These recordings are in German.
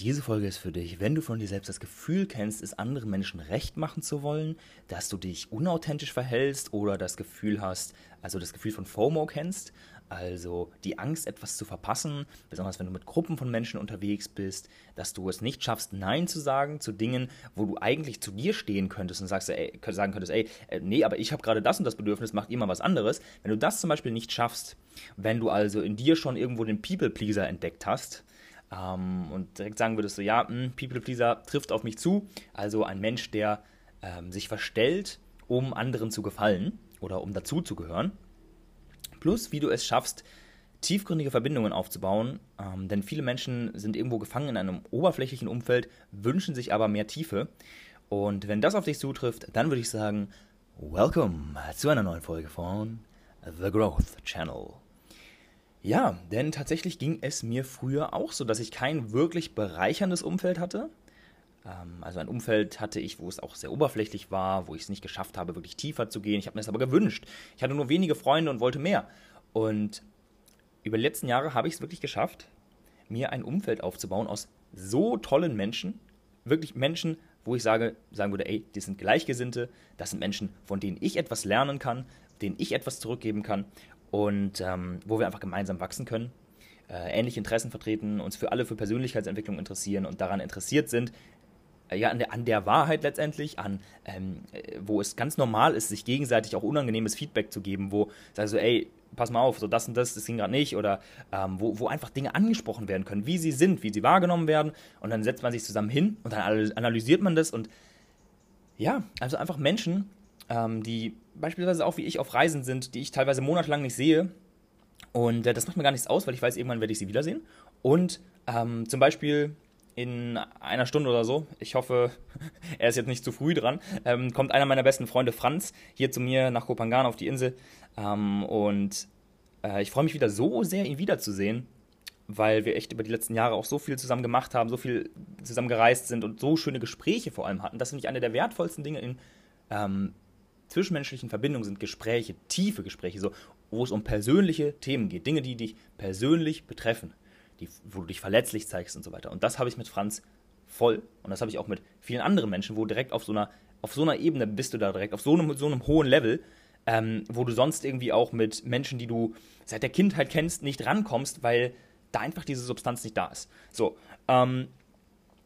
Diese Folge ist für dich, wenn du von dir selbst das Gefühl kennst, es anderen Menschen recht machen zu wollen, dass du dich unauthentisch verhältst oder das Gefühl hast, also das Gefühl von FOMO kennst, also die Angst, etwas zu verpassen, besonders wenn du mit Gruppen von Menschen unterwegs bist, dass du es nicht schaffst, Nein zu sagen zu Dingen, wo du eigentlich zu dir stehen könntest und sagst, ey, sagen könntest, ey, äh, nee, aber ich habe gerade das und das Bedürfnis, macht ihr mal was anderes. Wenn du das zum Beispiel nicht schaffst, wenn du also in dir schon irgendwo den People-Pleaser entdeckt hast, ähm, und direkt sagen würdest du, ja, hm, People Pleaser trifft auf mich zu, also ein Mensch, der ähm, sich verstellt, um anderen zu gefallen oder um dazu zu gehören. Plus, wie du es schaffst, tiefgründige Verbindungen aufzubauen, ähm, denn viele Menschen sind irgendwo gefangen in einem oberflächlichen Umfeld, wünschen sich aber mehr Tiefe. Und wenn das auf dich zutrifft, dann würde ich sagen, welcome zu einer neuen Folge von The Growth Channel. Ja, denn tatsächlich ging es mir früher auch so, dass ich kein wirklich bereicherndes Umfeld hatte. Ähm, also ein Umfeld hatte ich, wo es auch sehr oberflächlich war, wo ich es nicht geschafft habe, wirklich tiefer zu gehen. Ich habe mir das aber gewünscht. Ich hatte nur wenige Freunde und wollte mehr. Und über die letzten Jahre habe ich es wirklich geschafft, mir ein Umfeld aufzubauen aus so tollen Menschen, wirklich Menschen, wo ich sage, sagen würde, ey, die sind Gleichgesinnte, das sind Menschen, von denen ich etwas lernen kann, denen ich etwas zurückgeben kann und ähm, wo wir einfach gemeinsam wachsen können, äh, ähnliche Interessen vertreten, uns für alle für Persönlichkeitsentwicklung interessieren und daran interessiert sind, äh, ja, an der, an der Wahrheit letztendlich, an ähm, äh, wo es ganz normal ist, sich gegenseitig auch unangenehmes Feedback zu geben, wo sagst du, ey, pass mal auf, so das und das, das ging gerade nicht, oder ähm, wo, wo einfach Dinge angesprochen werden können, wie sie sind, wie sie wahrgenommen werden, und dann setzt man sich zusammen hin und dann analysiert man das und ja, also einfach Menschen, ähm, die beispielsweise auch wie ich auf Reisen sind, die ich teilweise monatelang nicht sehe. Und äh, das macht mir gar nichts aus, weil ich weiß, irgendwann werde ich sie wiedersehen. Und ähm, zum Beispiel in einer Stunde oder so, ich hoffe, er ist jetzt nicht zu früh dran, ähm, kommt einer meiner besten Freunde, Franz, hier zu mir nach Kopangan auf die Insel. Ähm, und äh, ich freue mich wieder so sehr, ihn wiederzusehen, weil wir echt über die letzten Jahre auch so viel zusammen gemacht haben, so viel zusammen gereist sind und so schöne Gespräche vor allem hatten. Das finde ich eine der wertvollsten Dinge in ähm, zwischenmenschlichen Verbindungen sind Gespräche, tiefe Gespräche, so, wo es um persönliche Themen geht, Dinge, die dich persönlich betreffen, die, wo du dich verletzlich zeigst und so weiter. Und das habe ich mit Franz voll und das habe ich auch mit vielen anderen Menschen, wo direkt auf so einer, auf so einer Ebene bist du da direkt, auf so einem, so einem hohen Level, ähm, wo du sonst irgendwie auch mit Menschen, die du seit der Kindheit kennst, nicht rankommst, weil da einfach diese Substanz nicht da ist. So, ähm,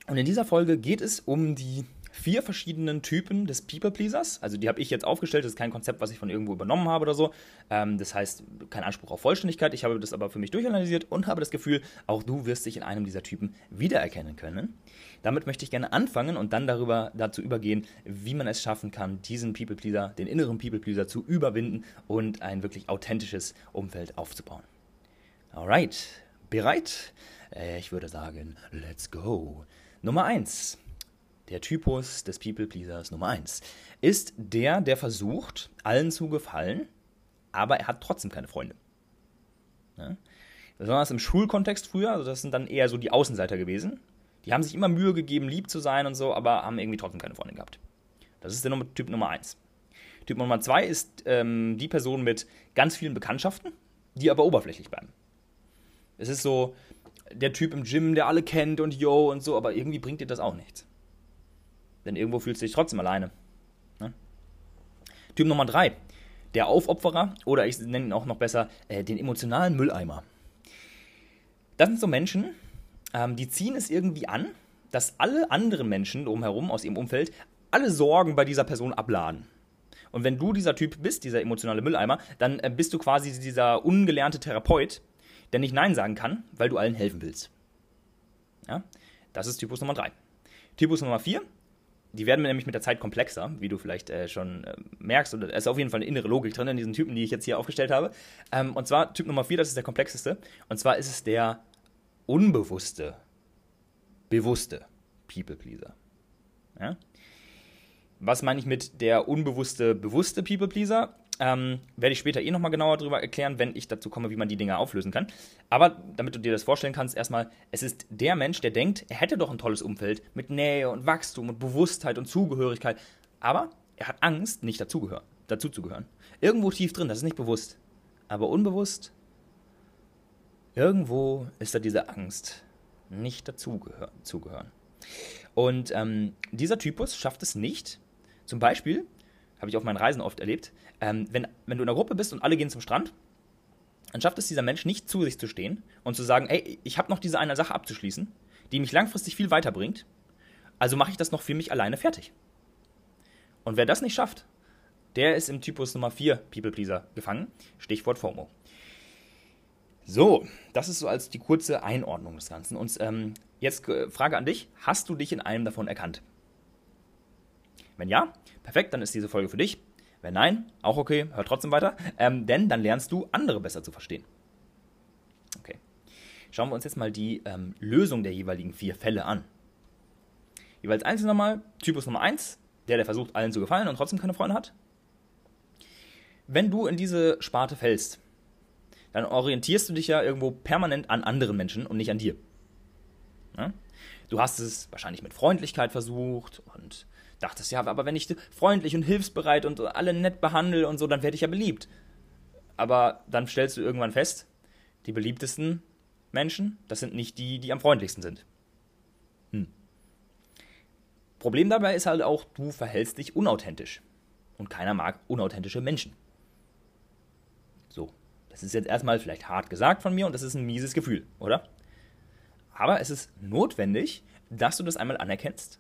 und in dieser Folge geht es um die vier verschiedenen Typen des People Pleasers. Also die habe ich jetzt aufgestellt. Das ist kein Konzept, was ich von irgendwo übernommen habe oder so. Ähm, das heißt, kein Anspruch auf Vollständigkeit. Ich habe das aber für mich durchanalysiert und habe das Gefühl, auch du wirst dich in einem dieser Typen wiedererkennen können. Damit möchte ich gerne anfangen und dann darüber dazu übergehen, wie man es schaffen kann, diesen People Pleaser, den inneren People Pleaser zu überwinden und ein wirklich authentisches Umfeld aufzubauen. Alright, bereit? Äh, ich würde sagen, let's go. Nummer 1 der Typus des People Pleasers Nummer 1 ist der, der versucht, allen zu gefallen, aber er hat trotzdem keine Freunde. Ja? Besonders im Schulkontext früher, also das sind dann eher so die Außenseiter gewesen. Die haben sich immer Mühe gegeben, lieb zu sein und so, aber haben irgendwie trotzdem keine Freunde gehabt. Das ist der Nummer, Typ Nummer 1. Typ Nummer 2 ist ähm, die Person mit ganz vielen Bekanntschaften, die aber oberflächlich bleiben. Es ist so der Typ im Gym, der alle kennt und yo und so, aber irgendwie bringt dir das auch nichts. Denn irgendwo fühlst du dich trotzdem alleine. Ne? Typ Nummer 3. Der Aufopferer oder ich nenne ihn auch noch besser äh, den emotionalen Mülleimer. Das sind so Menschen, ähm, die ziehen es irgendwie an, dass alle anderen Menschen drumherum aus ihrem Umfeld alle Sorgen bei dieser Person abladen. Und wenn du dieser Typ bist, dieser emotionale Mülleimer, dann äh, bist du quasi dieser ungelernte Therapeut, der nicht Nein sagen kann, weil du allen helfen willst. Ja? Das ist Typus Nummer 3. Typus Nummer 4 die werden nämlich mit der Zeit komplexer, wie du vielleicht äh, schon äh, merkst. Und es ist auf jeden Fall eine innere Logik drin in diesen Typen, die ich jetzt hier aufgestellt habe. Ähm, und zwar Typ Nummer 4, das ist der komplexeste. Und zwar ist es der unbewusste, bewusste People Pleaser. Ja? Was meine ich mit der unbewusste, bewusste People Pleaser? Ähm, werde ich später eh nochmal genauer darüber erklären, wenn ich dazu komme, wie man die Dinge auflösen kann. Aber damit du dir das vorstellen kannst, erstmal, es ist der Mensch, der denkt, er hätte doch ein tolles Umfeld mit Nähe und Wachstum und Bewusstheit und Zugehörigkeit. Aber er hat Angst, nicht dazugehören, dazu. Irgendwo tief drin, das ist nicht bewusst. Aber unbewusst, irgendwo ist da diese Angst, nicht dazugehören. Und ähm, dieser Typus schafft es nicht, zum Beispiel, habe ich auf meinen Reisen oft erlebt, ähm, wenn, wenn du in einer Gruppe bist und alle gehen zum Strand, dann schafft es dieser Mensch nicht zu sich zu stehen und zu sagen, ey, ich habe noch diese eine Sache abzuschließen, die mich langfristig viel weiterbringt, also mache ich das noch für mich alleine fertig. Und wer das nicht schafft, der ist im Typus Nummer 4 People Pleaser gefangen. Stichwort FOMO. So, das ist so als die kurze Einordnung des Ganzen. Und ähm, jetzt äh, Frage an dich: Hast du dich in einem davon erkannt? Wenn ja, perfekt, dann ist diese Folge für dich. Wenn nein, auch okay, hör trotzdem weiter, ähm, denn dann lernst du andere besser zu verstehen. Okay. Schauen wir uns jetzt mal die ähm, Lösung der jeweiligen vier Fälle an. Jeweils einzeln nochmal. Typus Nummer 1, der, der versucht, allen zu gefallen und trotzdem keine Freunde hat. Wenn du in diese Sparte fällst, dann orientierst du dich ja irgendwo permanent an anderen Menschen und nicht an dir. Ja? Du hast es wahrscheinlich mit Freundlichkeit versucht und dachtest, ja, aber wenn ich freundlich und hilfsbereit und alle nett behandle und so, dann werde ich ja beliebt. Aber dann stellst du irgendwann fest, die beliebtesten Menschen, das sind nicht die, die am freundlichsten sind. Hm. Problem dabei ist halt auch, du verhältst dich unauthentisch. Und keiner mag unauthentische Menschen. So, das ist jetzt erstmal vielleicht hart gesagt von mir und das ist ein mieses Gefühl, oder? Aber es ist notwendig, dass du das einmal anerkennst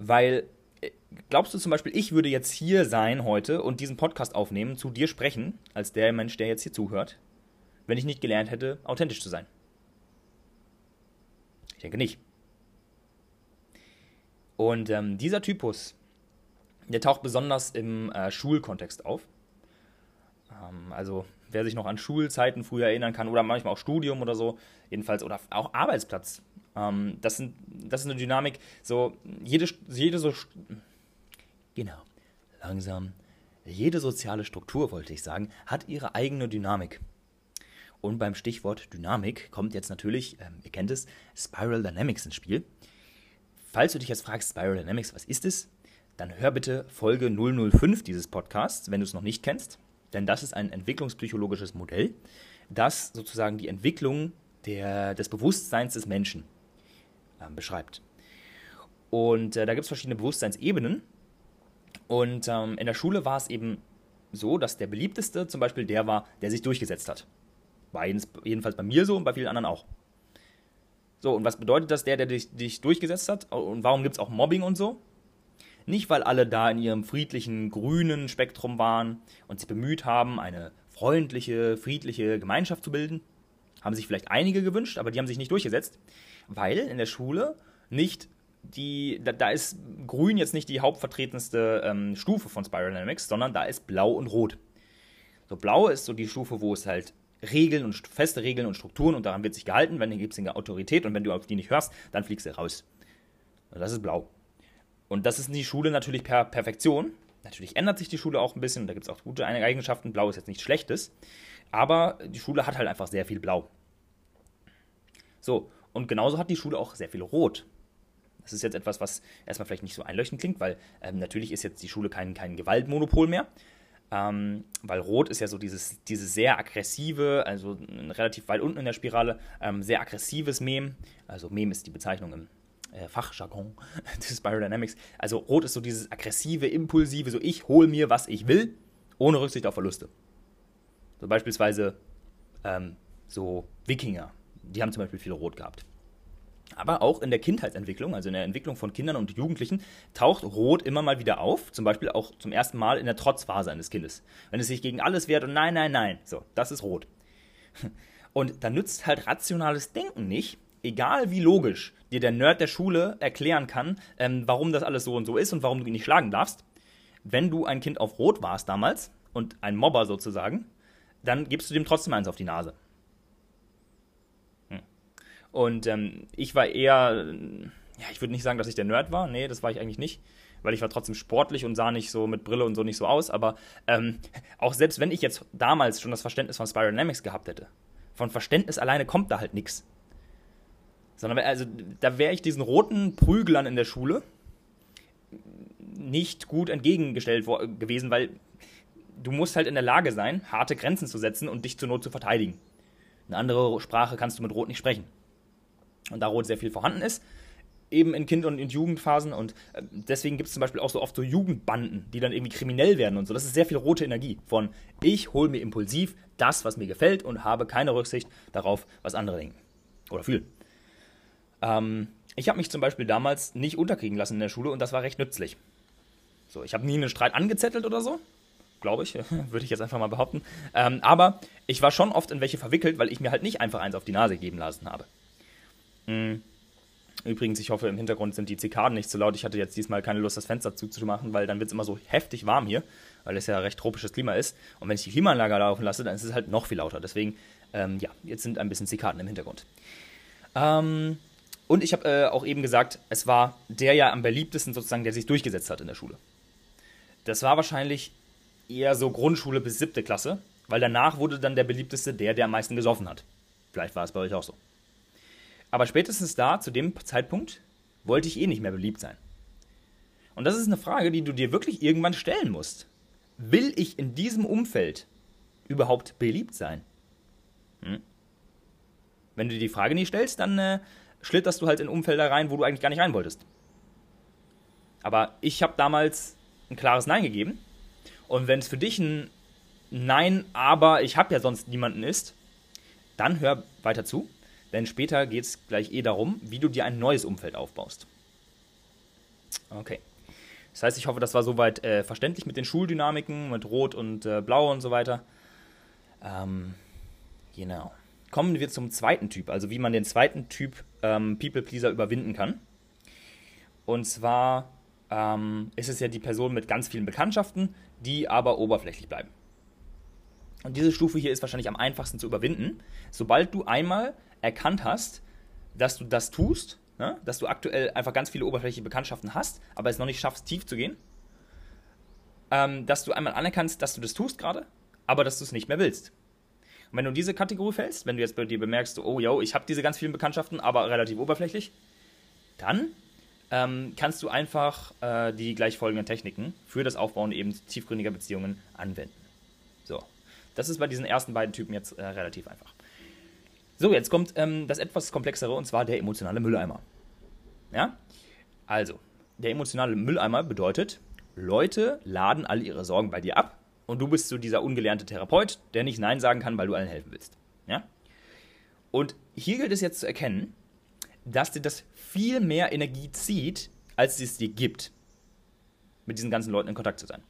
weil äh, glaubst du zum Beispiel, ich würde jetzt hier sein heute und diesen Podcast aufnehmen, zu dir sprechen, als der Mensch, der jetzt hier zuhört, wenn ich nicht gelernt hätte, authentisch zu sein? Ich denke nicht. Und ähm, dieser Typus, der taucht besonders im äh, Schulkontext auf. Ähm, also wer sich noch an Schulzeiten früher erinnern kann oder manchmal auch Studium oder so, jedenfalls, oder auch Arbeitsplatz. Ähm, das, sind, das ist eine Dynamik, so jede, jede so. Genau, langsam. Jede soziale Struktur, wollte ich sagen, hat ihre eigene Dynamik. Und beim Stichwort Dynamik kommt jetzt natürlich, ähm, ihr kennt es, Spiral Dynamics ins Spiel. Falls du dich jetzt fragst, Spiral Dynamics, was ist es? Dann hör bitte Folge 005 dieses Podcasts, wenn du es noch nicht kennst. Denn das ist ein entwicklungspsychologisches Modell, das sozusagen die Entwicklung der, des Bewusstseins des Menschen beschreibt. Und äh, da gibt es verschiedene Bewusstseinsebenen. Und ähm, in der Schule war es eben so, dass der beliebteste zum Beispiel der war, der sich durchgesetzt hat. War jedenfalls bei mir so und bei vielen anderen auch. So, und was bedeutet das, der, der dich, dich durchgesetzt hat? Und warum gibt es auch Mobbing und so? Nicht, weil alle da in ihrem friedlichen, grünen Spektrum waren und sich bemüht haben, eine freundliche, friedliche Gemeinschaft zu bilden. Haben sich vielleicht einige gewünscht, aber die haben sich nicht durchgesetzt weil in der Schule nicht die, da, da ist grün jetzt nicht die hauptvertretendste ähm, Stufe von Spiral Dynamics, sondern da ist blau und rot. So blau ist so die Stufe, wo es halt Regeln und feste Regeln und Strukturen und daran wird sich gehalten, wenn gibt es eine Autorität und wenn du auf die nicht hörst, dann fliegst du raus. Und das ist blau. Und das ist die Schule natürlich per Perfektion. Natürlich ändert sich die Schule auch ein bisschen und da gibt es auch gute Eigenschaften. Blau ist jetzt nichts Schlechtes. Aber die Schule hat halt einfach sehr viel Blau. So, und genauso hat die Schule auch sehr viel Rot. Das ist jetzt etwas, was erstmal vielleicht nicht so einleuchtend klingt, weil ähm, natürlich ist jetzt die Schule kein, kein Gewaltmonopol mehr. Ähm, weil Rot ist ja so dieses, dieses sehr aggressive, also relativ weit unten in der Spirale, ähm, sehr aggressives Mem. Also Mem ist die Bezeichnung im äh, Fachjargon des Spiral Dynamics. Also Rot ist so dieses aggressive, impulsive, so ich hole mir, was ich will, ohne Rücksicht auf Verluste. So beispielsweise ähm, so Wikinger die haben zum Beispiel viel Rot gehabt. Aber auch in der Kindheitsentwicklung, also in der Entwicklung von Kindern und Jugendlichen, taucht Rot immer mal wieder auf. Zum Beispiel auch zum ersten Mal in der Trotzphase eines Kindes. Wenn es sich gegen alles wehrt und nein, nein, nein. So, das ist Rot. Und da nützt halt rationales Denken nicht, egal wie logisch dir der Nerd der Schule erklären kann, ähm, warum das alles so und so ist und warum du ihn nicht schlagen darfst. Wenn du ein Kind auf Rot warst damals und ein Mobber sozusagen, dann gibst du dem trotzdem eins auf die Nase. Und ähm, ich war eher, ja, ich würde nicht sagen, dass ich der Nerd war. Nee, das war ich eigentlich nicht. Weil ich war trotzdem sportlich und sah nicht so mit Brille und so nicht so aus. Aber ähm, auch selbst wenn ich jetzt damals schon das Verständnis von Spiral Dynamics gehabt hätte, von Verständnis alleine kommt da halt nichts. Sondern also, da wäre ich diesen roten Prüglern in der Schule nicht gut entgegengestellt gewesen, weil du musst halt in der Lage sein, harte Grenzen zu setzen und dich zur Not zu verteidigen. Eine andere Sprache kannst du mit Rot nicht sprechen. und da sehr viel vorhanden ist eben in Kind- und in Jugendphasen und äh, deswegen gibt es zum Beispiel auch so oft so Jugendbanden, die dann irgendwie kriminell werden und so. Das ist sehr viel rote Energie von ich hole mir impulsiv das, was mir gefällt und habe keine Rücksicht darauf, was andere denken oder fühlen. Ähm, ich habe mich zum Beispiel damals nicht unterkriegen lassen in der Schule und das war recht nützlich. So, ich habe nie einen Streit angezettelt oder so, glaube ich, würde ich jetzt einfach mal behaupten. Ähm, aber ich war schon oft in welche verwickelt, weil ich mir halt nicht einfach eins auf die Nase geben lassen habe. Mhm. Übrigens, ich hoffe, im Hintergrund sind die Zikaden nicht zu laut. Ich hatte jetzt diesmal keine Lust, das Fenster zuzumachen, weil dann wird es immer so heftig warm hier, weil es ja recht tropisches Klima ist. Und wenn ich die Klimaanlage laufen lasse, dann ist es halt noch viel lauter. Deswegen, ähm, ja, jetzt sind ein bisschen Zikaden im Hintergrund. Ähm, und ich habe äh, auch eben gesagt, es war der ja am beliebtesten sozusagen, der sich durchgesetzt hat in der Schule. Das war wahrscheinlich eher so Grundschule bis siebte Klasse, weil danach wurde dann der beliebteste der, der am meisten gesoffen hat. Vielleicht war es bei euch auch so. Aber spätestens da, zu dem Zeitpunkt, wollte ich eh nicht mehr beliebt sein. Und das ist eine Frage, die du dir wirklich irgendwann stellen musst. Will ich in diesem Umfeld überhaupt beliebt sein? Hm? Wenn du dir die Frage nicht stellst, dann äh, schlitterst du halt in Umfelder rein, wo du eigentlich gar nicht rein wolltest. Aber ich habe damals ein klares Nein gegeben. Und wenn es für dich ein Nein, aber ich habe ja sonst niemanden ist, dann hör weiter zu denn später geht es gleich eh darum, wie du dir ein neues Umfeld aufbaust. Okay. Das heißt, ich hoffe, das war soweit äh, verständlich mit den Schuldynamiken, mit Rot und äh, Blau und so weiter. Ähm, genau. Kommen wir zum zweiten Typ, also wie man den zweiten Typ ähm, People Pleaser überwinden kann. Und zwar ähm, ist es ja die Person mit ganz vielen Bekanntschaften, die aber oberflächlich bleiben. Und diese Stufe hier ist wahrscheinlich am einfachsten zu überwinden. Sobald du einmal erkannt hast, dass du das tust, ne? dass du aktuell einfach ganz viele oberflächliche Bekanntschaften hast, aber es noch nicht schaffst, tief zu gehen, ähm, dass du einmal anerkannst, dass du das tust gerade, aber dass du es nicht mehr willst. Und wenn du in diese Kategorie fällst, wenn du jetzt bei dir bemerkst, oh, yo, ich habe diese ganz vielen Bekanntschaften, aber relativ oberflächlich, dann ähm, kannst du einfach äh, die gleich folgenden Techniken für das Aufbauen eben tiefgründiger Beziehungen anwenden. So, das ist bei diesen ersten beiden Typen jetzt äh, relativ einfach. So, jetzt kommt ähm, das etwas komplexere und zwar der emotionale Mülleimer. Ja? Also, der emotionale Mülleimer bedeutet, Leute laden all ihre Sorgen bei dir ab und du bist so dieser ungelernte Therapeut, der nicht Nein sagen kann, weil du allen helfen willst. Ja? Und hier gilt es jetzt zu erkennen, dass dir das viel mehr Energie zieht, als es dir gibt, mit diesen ganzen Leuten in Kontakt zu sein.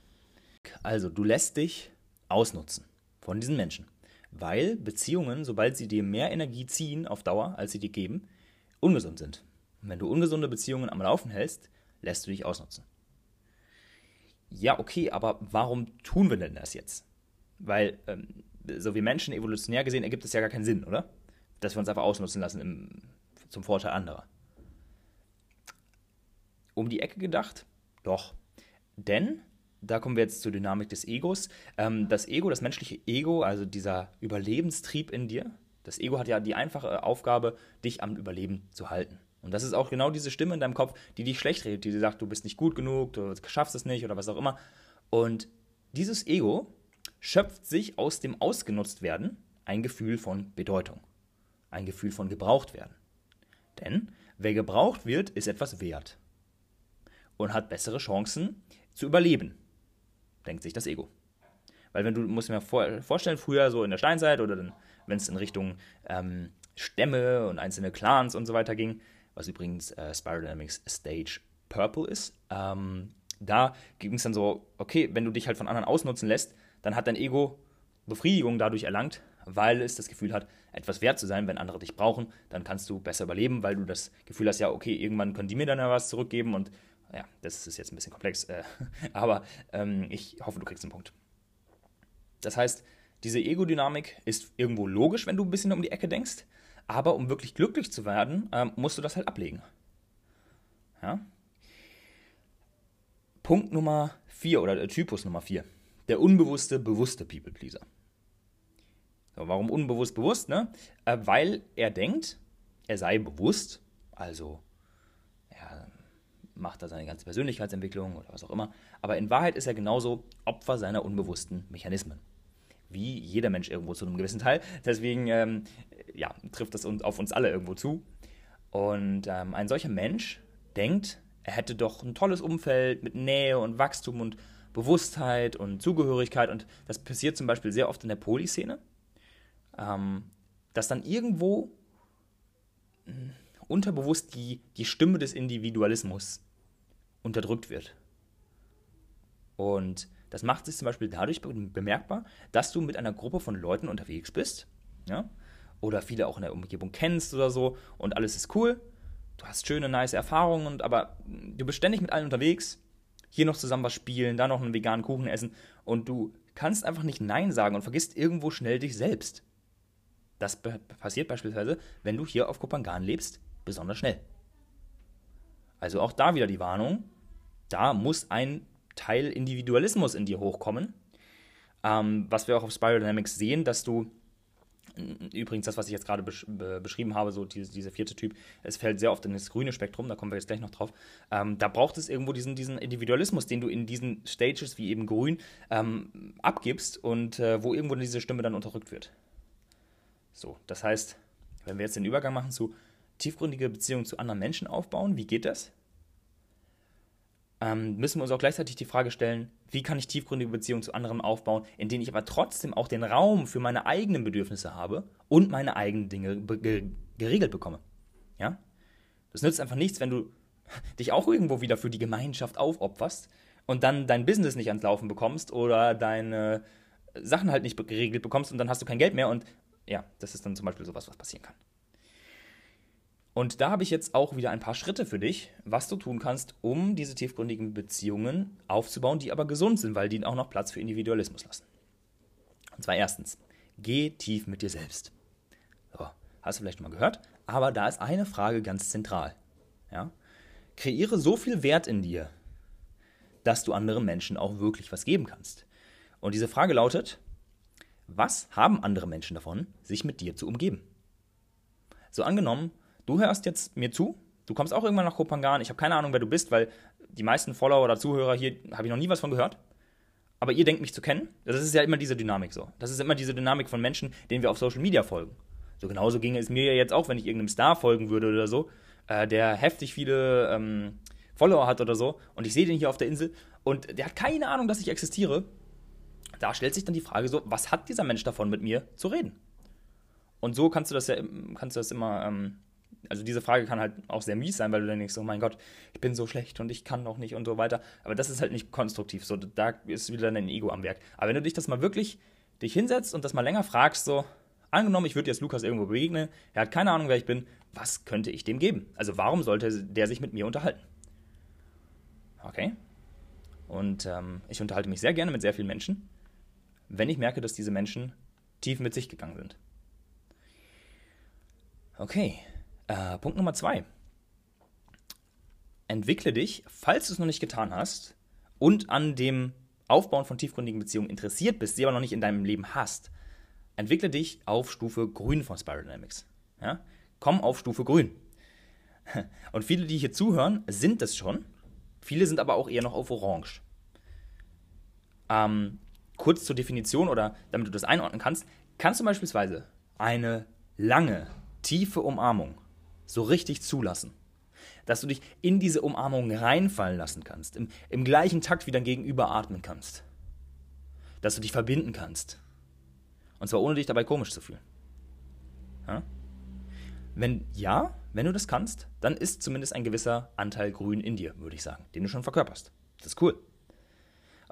Also, du lässt dich ausnutzen von diesen Menschen weil Beziehungen, sobald sie dir mehr Energie ziehen auf Dauer, als sie dir geben, ungesund sind. Und wenn du ungesunde Beziehungen am Laufen hältst, lässt du dich ausnutzen. Ja, okay, aber warum tun wir denn das jetzt? Weil, ähm, so wie Menschen evolutionär gesehen, ergibt es ja gar keinen Sinn, oder? Dass wir uns einfach ausnutzen lassen im, zum Vorteil anderer. Um die Ecke gedacht? Doch. Denn da kommen wir jetzt zur Dynamik des Egos. Ähm, das Ego, das menschliche Ego, also dieser Überlebenstrieb in dir, das Ego hat ja die einfache Aufgabe, dich am Überleben zu halten. Und das ist auch genau diese Stimme in deinem Kopf, die dich schlecht redet, die dir sagt, du bist nicht gut genug, du schaffst es nicht oder was auch immer. Und dieses Ego schöpft sich aus dem Ausgenutztwerden ein Gefühl von Bedeutung, ein Gefühl von gebraucht werden. Denn wer gebraucht wird, ist etwas wert und hat bessere Chancen zu überleben denkt sich das Ego. Weil wenn du, musst dir mal vorstellen, früher so in der Steinzeit oder wenn es in Richtung ähm, Stämme und einzelne Clans und so weiter ging, was übrigens äh, Spiral Dynamics Stage Purple ist, ähm, da ging es dann so, okay, wenn du dich halt von anderen ausnutzen lässt, dann hat dein Ego Befriedigung dadurch erlangt, weil es das Gefühl hat, etwas wert zu sein, wenn andere dich brauchen, dann kannst du besser überleben, weil du das Gefühl hast, ja, okay, irgendwann können die mir dann ja was zurückgeben und ja, das ist jetzt ein bisschen komplex, äh, aber ähm, ich hoffe, du kriegst einen Punkt. Das heißt, diese Ego-Dynamik ist irgendwo logisch, wenn du ein bisschen um die Ecke denkst, aber um wirklich glücklich zu werden, ähm, musst du das halt ablegen. Ja? Punkt Nummer 4 oder der Typus Nummer 4. Der unbewusste, bewusste People-Pleaser. So, warum unbewusst bewusst? Ne? Äh, weil er denkt, er sei bewusst, also macht er seine ganze Persönlichkeitsentwicklung oder was auch immer. Aber in Wahrheit ist er genauso Opfer seiner unbewussten Mechanismen. Wie jeder Mensch irgendwo zu einem gewissen Teil. Deswegen ähm, ja, trifft das auf uns alle irgendwo zu. Und ähm, ein solcher Mensch denkt, er hätte doch ein tolles Umfeld mit Nähe und Wachstum und Bewusstheit und Zugehörigkeit. Und das passiert zum Beispiel sehr oft in der Polyszene, ähm, dass dann irgendwo hm, unterbewusst die, die Stimme des Individualismus unterdrückt wird. Und das macht sich zum Beispiel dadurch bemerkbar, dass du mit einer Gruppe von Leuten unterwegs bist, ja, oder viele auch in der Umgebung kennst oder so und alles ist cool. Du hast schöne, nice Erfahrungen, und, aber du bist ständig mit allen unterwegs. Hier noch zusammen was spielen, da noch einen veganen Kuchen essen und du kannst einfach nicht Nein sagen und vergisst irgendwo schnell dich selbst. Das passiert beispielsweise, wenn du hier auf Kopangan lebst, besonders schnell. Also auch da wieder die Warnung, da muss ein Teil Individualismus in dir hochkommen. Ähm, was wir auch auf Spiral Dynamics sehen, dass du Übrigens, das, was ich jetzt gerade besch beschrieben habe, so diese, dieser vierte Typ, es fällt sehr oft in das grüne Spektrum, da kommen wir jetzt gleich noch drauf. Ähm, da braucht es irgendwo diesen, diesen Individualismus, den du in diesen Stages wie eben grün ähm, abgibst und äh, wo irgendwo diese Stimme dann unterdrückt wird. So, das heißt, wenn wir jetzt den Übergang machen zu tiefgründige Beziehungen zu anderen Menschen aufbauen, wie geht das? ähm, müssen wir uns auch gleichzeitig die Frage stellen, wie kann ich tiefgründige Beziehungen zu anderen aufbauen, in denen ich aber trotzdem auch den Raum für meine eigenen Bedürfnisse habe und meine eigenen Dinge geregelt bekomme. Ja? Das nützt einfach nichts, wenn du dich auch irgendwo wieder für die Gemeinschaft aufopferst und dann dein Business nicht ans Laufen bekommst oder deine Sachen halt nicht geregelt bekommst und dann hast du kein Geld mehr und ja, das ist dann zum Beispiel sowas, was passieren kann. Und da habe ich jetzt auch wieder ein paar Schritte für dich, was du tun kannst, um diese tiefgründigen Beziehungen aufzubauen, die aber gesund sind, weil die auch noch Platz für Individualismus lassen. Und zwar erstens, geh tief mit dir selbst. So, hast du vielleicht mal gehört, aber da ist eine Frage ganz zentral. Ja? Kreiere so viel Wert in dir, dass du anderen Menschen auch wirklich was geben kannst. Und diese Frage lautet, was haben andere Menschen davon, sich mit dir zu umgeben? So angenommen, du hörst jetzt mir zu, du kommst auch irgendwann nach Kopangan, ich habe keine Ahnung, wer du bist, weil die meisten Follower oder Zuhörer hier habe ich noch nie was von gehört. Aber ihr denkt mich zu kennen. Das ist ja immer diese Dynamik so. Das ist immer diese Dynamik von Menschen, denen wir auf Social Media folgen. So genauso ginge es mir ja jetzt auch, wenn ich irgendeinem Star folgen würde oder so, äh, der heftig viele ähm, Follower hat oder so, und ich sehe den hier auf der Insel und der hat keine Ahnung, dass ich existiere. Da stellt sich dann die Frage so, was hat dieser Mensch davon, mit mir zu reden? Und so kannst du das ja, kannst du das immer ähm, also diese Frage kann halt auch sehr mies sein, weil du dann denkst, oh mein Gott, ich bin so schlecht und ich kann noch nicht und so weiter. Aber das ist halt nicht konstruktiv. So, da ist wieder dein Ego am Werk. Aber wenn du dich das mal wirklich dich hinsetzt und das mal länger fragst, so, angenommen, ich würde jetzt Lukas irgendwo begegnen, er hat keine Ahnung, wer ich bin, was könnte ich dem geben? Also warum sollte der sich mit mir unterhalten? Okay. Und ähm, ich unterhalte mich sehr gerne mit sehr vielen Menschen, wenn ich merke, dass diese Menschen tief mit sich gegangen sind. Okay, äh, Punkt Nummer zwei. Entwickle dich, falls du es noch nicht getan hast und an dem Aufbauen von tiefgründigen Beziehungen interessiert bist, sie aber noch nicht in deinem Leben hast, entwickle dich auf Stufe Grün von Spiral Dynamics. Ja? Komm auf Stufe Grün. Und viele, die hier zuhören, sind das schon. Viele sind aber auch eher noch auf Orange. Ähm, kurz zur Definition oder damit du das einordnen kannst, kannst du beispielsweise eine lange, tiefe Umarmung so richtig zulassen. Dass du dich in diese Umarmung reinfallen lassen kannst, im, im gleichen Takt wie dein Gegenüber atmen kannst. Dass du dich verbinden kannst. Und zwar ohne dich dabei komisch zu fühlen. Ja? Wenn ja, wenn du das kannst, dann ist zumindest ein gewisser Anteil grün in dir, würde ich sagen, den du schon verkörperst. Das ist cool.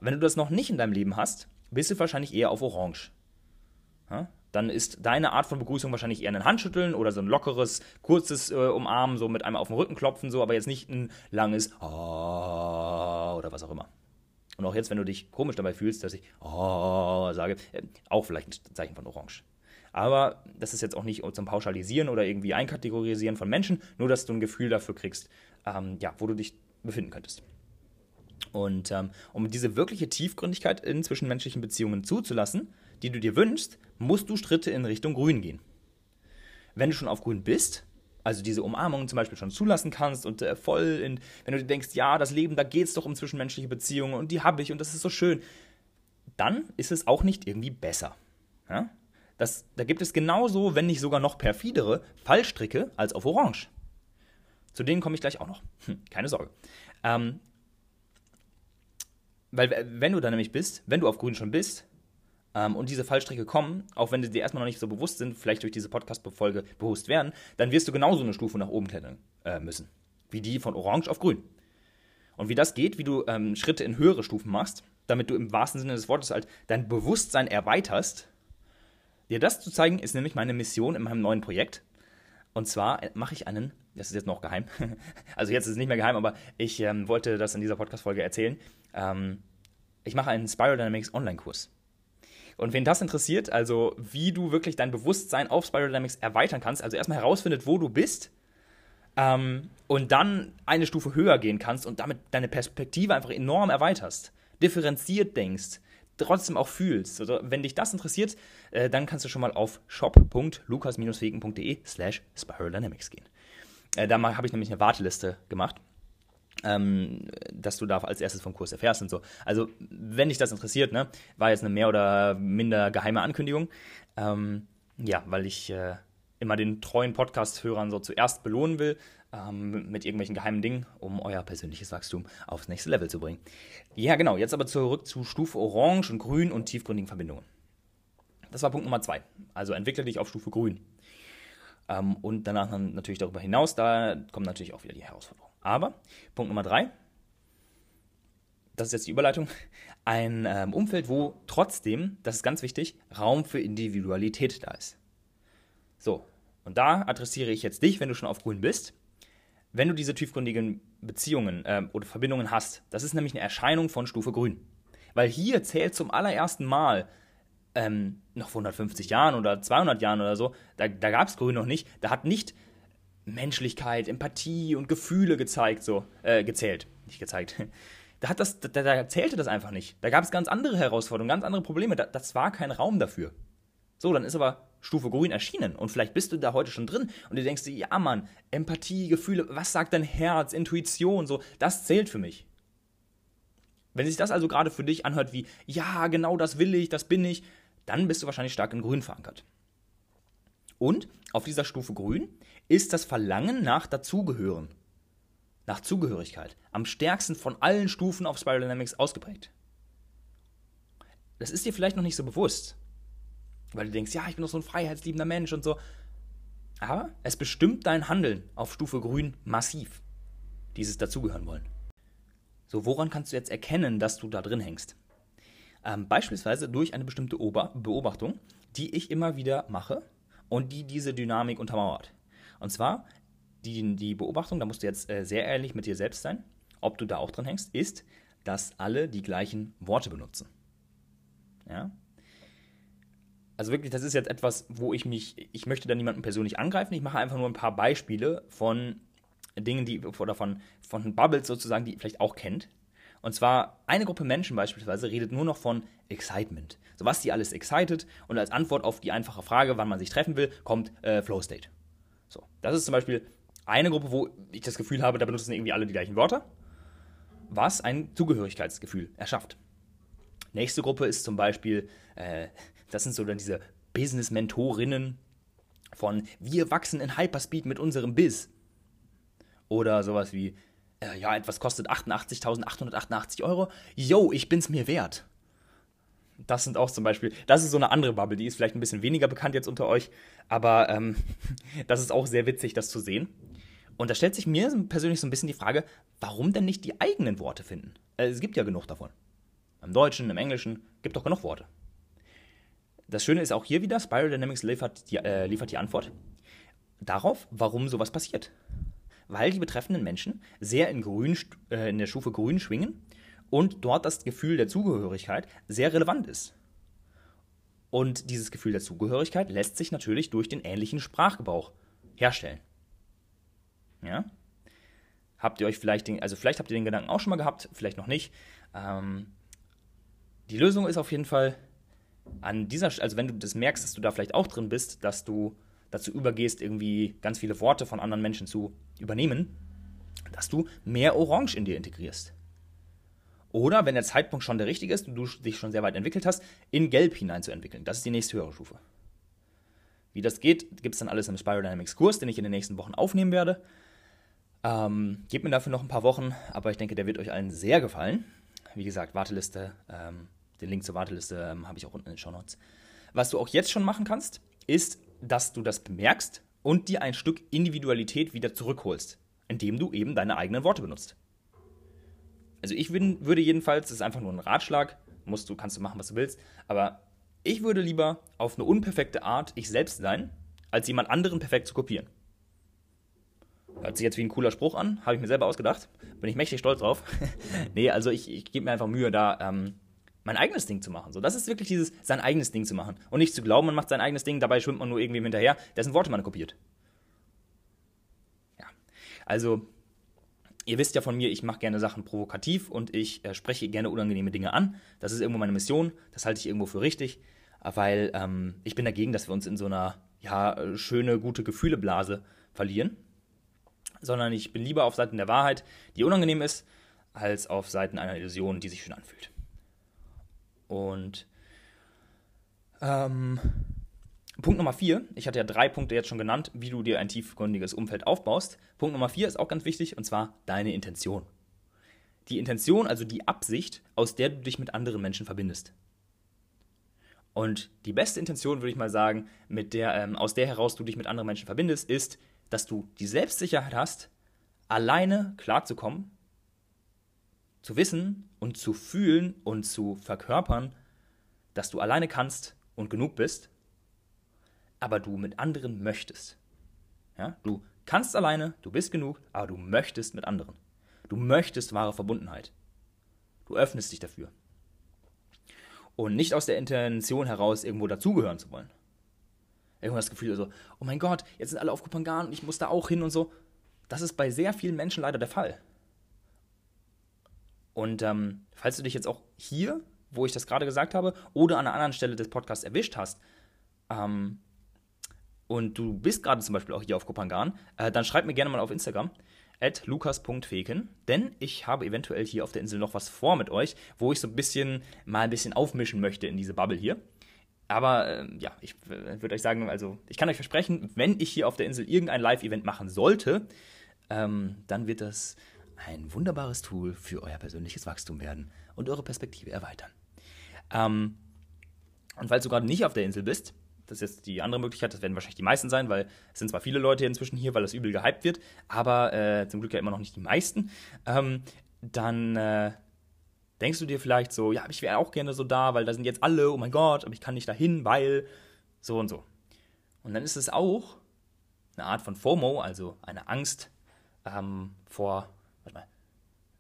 Wenn du das noch nicht in deinem Leben hast, bist du wahrscheinlich eher auf Orange. Ja? dann ist deine Art von Begrüßung wahrscheinlich eher ein Handschütteln oder so ein lockeres, kurzes äh, Umarmen, so mit einmal auf den Rücken klopfen, so, aber jetzt nicht ein langes oh, oder was auch immer. Und auch jetzt, wenn du dich komisch dabei fühlst, dass ich oh sage, äh, auch vielleicht ein Zeichen von Orange. Aber das ist jetzt auch nicht zum Pauschalisieren oder irgendwie Einkategorisieren von Menschen, nur dass du ein Gefühl dafür kriegst, ähm, ja, wo du dich befinden könntest. Und ähm, um diese wirkliche Tiefgründigkeit in zwischenmenschlichen Beziehungen zuzulassen, die du dir wünschst, musst du Schritte in Richtung Grün gehen. Wenn du schon auf Grün bist, also diese Umarmungen zum Beispiel schon zulassen kannst und äh, voll in, wenn du dir denkst, ja, das Leben, da geht es doch um zwischenmenschliche Beziehungen und die habe ich und das ist so schön, dann ist es auch nicht irgendwie besser. Ja? Das, da gibt es genauso, wenn nicht sogar noch perfidere Fallstricke als auf Orange. Zu denen komme ich gleich auch noch. Hm, keine Sorge. Ähm, weil wenn du da nämlich bist, wenn du auf grün schon bist ähm, und diese Fallstrecke kommen, auch wenn sie dir erstmal noch nicht so bewusst sind, vielleicht durch diese Podcast-Folge bewusst werden, dann wirst du genauso eine Stufe nach oben klettern äh, müssen. Wie die von orange auf grün. Und wie das geht, wie du ähm, Schritte in höhere Stufen machst, damit du im wahrsten Sinne des Wortes halt dein Bewusstsein erweiterst. Dir das zu zeigen, ist nämlich meine Mission in meinem neuen Projekt. Und zwar mache ich einen, das ist jetzt noch geheim, also jetzt ist es nicht mehr geheim, aber ich ähm, wollte das in dieser Podcast-Folge erzählen. Ähm, ich mache einen Spiral Dynamics Online-Kurs. Und wen das interessiert, also wie du wirklich dein Bewusstsein auf Spiral Dynamics erweitern kannst, also erstmal herausfindet, wo du bist ähm, und dann eine Stufe höher gehen kannst und damit deine Perspektive einfach enorm erweiterst, differenziert denkst, trotzdem auch fühlst. Also, wenn dich das interessiert, äh, dann kannst du schon mal auf shop.lukas-wegen.de slash spiraldynamics gehen. Äh, da habe ich nämlich eine Warteliste gemacht ähm, dass du da als erstes vom Kurs erfährst und so. Also, wenn dich das interessiert, ne, war jetzt eine mehr oder minder geheime Ankündigung. Ähm, ja, weil ich äh, immer den treuen Podcast-Hörern so zuerst belohnen will ähm, mit irgendwelchen geheimen Dingen, um euer persönliches Wachstum aufs nächste Level zu bringen. Ja, genau. Jetzt aber zurück zu Stufe Orange und Grün und tiefgründigen Verbindungen. Das war Punkt Nummer zwei. Also entwickle dich auf Stufe Grün. Ähm, und danach natürlich darüber hinaus, da kommen natürlich auch wieder die Herausforderungen. Aber Punkt Nummer drei, das ist jetzt die Überleitung, ein ähm, Umfeld, wo trotzdem, das ist ganz wichtig, Raum für Individualität da ist. So, und da adressiere ich jetzt dich, wenn du schon auf grün bist. Wenn du diese tiefgründigen Beziehungen äh, oder Verbindungen hast, das ist nämlich eine Erscheinung von Stufe grün. Weil hier zählt zum allerersten Mal, ähm, noch vor 150 Jahren oder 200 Jahren oder so, da, da gab es grün noch nicht, da hat nicht Menschlichkeit, Empathie und Gefühle gezeigt, so, äh, gezählt. Nicht gezeigt. Da, hat das, da, da zählte das einfach nicht. Da gab es ganz andere Herausforderungen, ganz andere Probleme. Da, das war kein Raum dafür. So, dann ist aber Stufe Grün erschienen und vielleicht bist du da heute schon drin und du denkst dir, ja Mann, Empathie, Gefühle, was sagt dein Herz, Intuition, so, das zählt für mich. Wenn sich das also gerade für dich anhört wie, ja, genau das will ich, das bin ich, dann bist du wahrscheinlich stark in Grün verankert. Und auf dieser Stufe Grün ist das Verlangen nach Dazugehören, nach Zugehörigkeit, am stärksten von allen Stufen auf Spiral Dynamics ausgeprägt. Das ist dir vielleicht noch nicht so bewusst, weil du denkst, ja, ich bin doch so ein freiheitsliebender Mensch und so. Aber es bestimmt dein Handeln auf Stufe Grün massiv, dieses Dazugehören wollen. So, woran kannst du jetzt erkennen, dass du da drin hängst? Ähm, beispielsweise durch eine bestimmte Beobachtung, die ich immer wieder mache und die diese Dynamik untermauert. Und zwar die, die Beobachtung, da musst du jetzt äh, sehr ehrlich mit dir selbst sein, ob du da auch dran hängst, ist, dass alle die gleichen Worte benutzen. Ja? Also wirklich, das ist jetzt etwas, wo ich mich, ich möchte da niemanden persönlich angreifen, ich mache einfach nur ein paar Beispiele von Dingen, die, oder von, von Bubbles sozusagen, die ihr vielleicht auch kennt. Und zwar eine Gruppe Menschen beispielsweise redet nur noch von Excitement. So was die alles excited und als Antwort auf die einfache Frage, wann man sich treffen will, kommt äh, Flow State. So, das ist zum Beispiel eine Gruppe, wo ich das Gefühl habe, da benutzen irgendwie alle die gleichen Wörter, was ein Zugehörigkeitsgefühl erschafft. Nächste Gruppe ist zum Beispiel, äh, das sind so dann diese Business-Mentorinnen von Wir wachsen in Hyperspeed mit unserem Biz. Oder sowas wie, äh, ja, etwas kostet 88.888 Euro. Yo, ich bin's mir wert. Das sind auch zum Beispiel, das ist so eine andere Bubble, die ist vielleicht ein bisschen weniger bekannt jetzt unter euch, aber ähm, das ist auch sehr witzig, das zu sehen. Und da stellt sich mir persönlich so ein bisschen die Frage, warum denn nicht die eigenen Worte finden? Äh, es gibt ja genug davon. Im Deutschen, im Englischen gibt doch genug Worte. Das Schöne ist auch hier wieder, Spiral Dynamics liefert die, äh, liefert die Antwort darauf, warum sowas passiert. Weil die betreffenden Menschen sehr in, grün, äh, in der Stufe grün schwingen und dort das Gefühl der Zugehörigkeit sehr relevant ist. Und dieses Gefühl der Zugehörigkeit lässt sich natürlich durch den ähnlichen Sprachgebrauch herstellen. Ja? Habt ihr euch vielleicht den, also vielleicht habt ihr den Gedanken auch schon mal gehabt, vielleicht noch nicht. Ähm, die Lösung ist auf jeden Fall an dieser, also wenn du das merkst, dass du da vielleicht auch drin bist, dass du dazu übergehst, irgendwie ganz viele Worte von anderen Menschen zu übernehmen, dass du mehr Orange in dir integrierst. Oder, wenn der Zeitpunkt schon der richtige ist und du dich schon sehr weit entwickelt hast, in Gelb hineinzuentwickeln. Das ist die nächste höhere Stufe. Wie das geht, gibt es dann alles im Spiral Dynamics Kurs, den ich in den nächsten Wochen aufnehmen werde. Ähm, gebt mir dafür noch ein paar Wochen, aber ich denke, der wird euch allen sehr gefallen. Wie gesagt, Warteliste, ähm, den Link zur Warteliste ähm, habe ich auch unten in den Show Notes. Was du auch jetzt schon machen kannst, ist, dass du das bemerkst und dir ein Stück Individualität wieder zurückholst, indem du eben deine eigenen Worte benutzt. Also ich bin, würde jedenfalls, das ist einfach nur ein Ratschlag, musst du, kannst du machen, was du willst, aber ich würde lieber auf eine unperfekte Art ich selbst sein, als jemand anderen perfekt zu kopieren. Hört sich jetzt wie ein cooler Spruch an, habe ich mir selber ausgedacht. Bin ich mächtig stolz drauf. nee, also ich, ich gebe mir einfach Mühe, da ähm, mein eigenes Ding zu machen. So, das ist wirklich dieses, sein eigenes Ding zu machen. Und nicht zu glauben, man macht sein eigenes Ding, dabei schwimmt man nur irgendwie hinterher, dessen Worte man kopiert. Ja. Also, ihr wisst ja von mir, ich mache gerne Sachen provokativ und ich äh, spreche gerne unangenehme Dinge an. Das ist irgendwo meine Mission, das halte ich irgendwo für richtig, weil ähm, ich bin dagegen, dass wir uns in so einer ja, schöne, gute Gefühleblase verlieren sondern ich bin lieber auf Seiten der Wahrheit, die unangenehm ist, als auf Seiten einer Illusion, die sich schön anfühlt. Und ähm, Punkt Nummer vier, ich hatte ja drei Punkte jetzt schon genannt, wie du dir ein tiefgründiges Umfeld aufbaust. Punkt Nummer vier ist auch ganz wichtig, und zwar deine Intention. Die Intention, also die Absicht, aus der du dich mit anderen Menschen verbindest. Und die beste Intention, würde ich mal sagen, mit der, ähm, aus der heraus du dich mit anderen Menschen verbindest, ist, dass du die Selbstsicherheit hast, alleine klarzukommen, zu wissen und zu fühlen und zu verkörpern, dass du alleine kannst und genug bist, aber du mit anderen möchtest. Ja? Du kannst alleine, du bist genug, aber du möchtest mit anderen. Du möchtest wahre Verbundenheit. Du öffnest dich dafür. Und nicht aus der Intention heraus, irgendwo dazugehören zu wollen. Irgendwann das Gefühl so, oh mein Gott, jetzt sind alle auf Kupangan und ich muss da auch hin und so. Das ist bei sehr vielen Menschen leider der Fall. Und ähm, falls du dich jetzt auch hier, wo ich das gerade gesagt habe, oder an einer anderen Stelle des Podcasts erwischt hast, ähm, und du bist gerade zum Beispiel auch hier auf Kopangan, äh, dann schreib mir gerne mal auf Instagram at lukas.feken, denn ich habe eventuell hier auf der Insel noch was vor mit euch, wo ich so ein bisschen mal ein bisschen aufmischen möchte in diese Bubble hier. Aber äh, ja, ich äh, würde euch sagen, also ich kann euch versprechen, wenn ich hier auf der Insel irgendein Live-Event machen sollte, ähm, dann wird das ein wunderbares Tool für euer persönliches Wachstum werden und eure Perspektive erweitern. Ähm, und falls du gerade nicht auf der Insel bist, das ist jetzt die andere Möglichkeit, das werden wahrscheinlich die meisten sein, weil es sind zwar viele Leute inzwischen hier, weil das übel gehypt wird, aber äh, zum Glück ja immer noch nicht die meisten, ähm, dann äh, denkst du dir vielleicht so, ja, ich wäre auch gerne so da, weil da sind jetzt alle, oh mein Gott, aber ich kann nicht dahin, weil so und so. Und dann ist es auch eine Art von FOMO, also eine Angst ähm, vor, warte mal,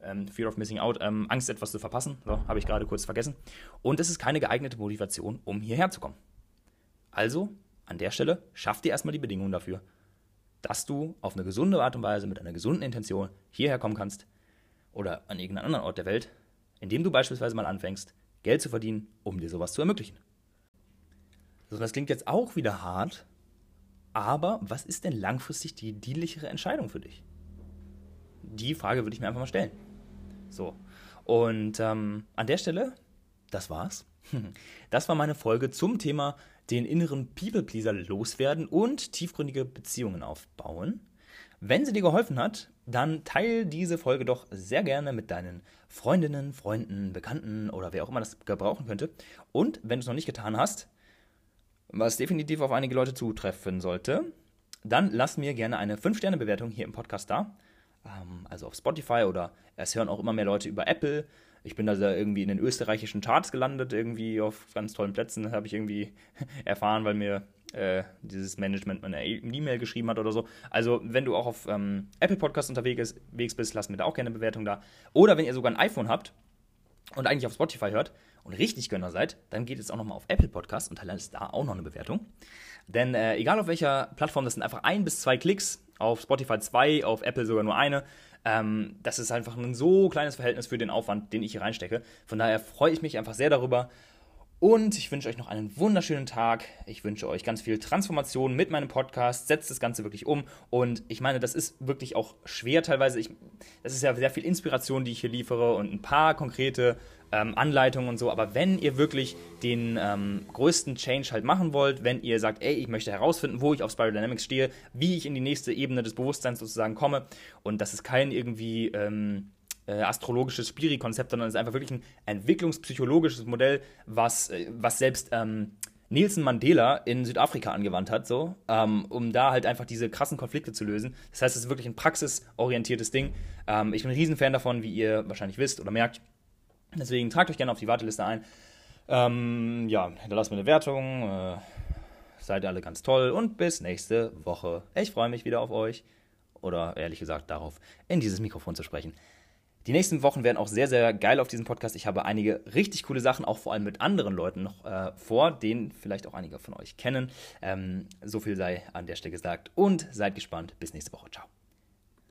ähm, Fear of Missing Out, ähm, Angst, etwas zu verpassen, so, habe ich gerade kurz vergessen. Und es ist keine geeignete Motivation, um hierher zu kommen. Also, an der Stelle, schaff dir erstmal die Bedingungen dafür, dass du auf eine gesunde Art und Weise mit einer gesunden Intention hierher kommen kannst oder an irgendeinen anderen Ort der Welt indem du beispielsweise mal anfängst, Geld zu verdienen, um dir sowas zu ermöglichen. So, das klingt jetzt auch wieder hart, aber was ist denn langfristig die dienlichere Entscheidung für dich? Die Frage würde ich mir einfach mal stellen. So, und ähm, an der Stelle, das war's. Das war meine Folge zum Thema den inneren People-Pleaser loswerden und tiefgründige Beziehungen aufbauen. Wenn sie dir geholfen hat, dann teile diese Folge doch sehr gerne mit deinen Freundinnen, Freunden, Bekannten oder wer auch immer das gebrauchen könnte. Und wenn du es noch nicht getan hast, was definitiv auf einige Leute zutreffen sollte, dann lass mir gerne eine 5-Sterne-Bewertung hier im Podcast da. Ähm, also auf Spotify oder es hören auch immer mehr Leute über Apple. Ich bin da irgendwie in den österreichischen Charts gelandet, irgendwie auf ganz tollen Plätzen, habe ich irgendwie erfahren, weil mir äh, dieses Management eine E-Mail geschrieben hat oder so. Also, wenn du auch auf ähm, Apple Podcast unterwegs bist, lass mir da auch gerne eine Bewertung da. Oder wenn ihr sogar ein iPhone habt und eigentlich auf Spotify hört und richtig Gönner seid, dann geht jetzt auch nochmal auf Apple Podcast und hinterlasst da auch noch eine Bewertung. Denn äh, egal auf welcher Plattform, das sind einfach ein bis zwei Klicks. Auf Spotify zwei, auf Apple sogar nur eine. Ähm, das ist einfach ein so kleines Verhältnis für den Aufwand, den ich hier reinstecke. Von daher freue ich mich einfach sehr darüber. Und ich wünsche euch noch einen wunderschönen Tag. Ich wünsche euch ganz viel Transformation mit meinem Podcast. Setzt das Ganze wirklich um. Und ich meine, das ist wirklich auch schwer teilweise. Ich, das ist ja sehr viel Inspiration, die ich hier liefere und ein paar konkrete ähm, Anleitungen und so. Aber wenn ihr wirklich den ähm, größten Change halt machen wollt, wenn ihr sagt, ey, ich möchte herausfinden, wo ich auf Spiral Dynamics stehe, wie ich in die nächste Ebene des Bewusstseins sozusagen komme und das ist kein irgendwie. Ähm, äh, astrologisches Spiri-Konzept, sondern es ist einfach wirklich ein entwicklungspsychologisches Modell, was, äh, was selbst ähm, Nelson Mandela in Südafrika angewandt hat, so, ähm, um da halt einfach diese krassen Konflikte zu lösen. Das heißt, es ist wirklich ein praxisorientiertes Ding. Ähm, ich bin ein Riesenfan davon, wie ihr wahrscheinlich wisst oder merkt. Deswegen tragt euch gerne auf die Warteliste ein. Ähm, ja, hinterlasst mir eine Wertung. Äh, seid alle ganz toll und bis nächste Woche. Ich freue mich wieder auf euch. Oder ehrlich gesagt darauf, in dieses Mikrofon zu sprechen. Die nächsten Wochen werden auch sehr, sehr geil auf diesem Podcast. Ich habe einige richtig coole Sachen, auch vor allem mit anderen Leuten noch äh, vor, den vielleicht auch einige von euch kennen. Ähm, so viel sei an der Stelle gesagt und seid gespannt. Bis nächste Woche. Ciao.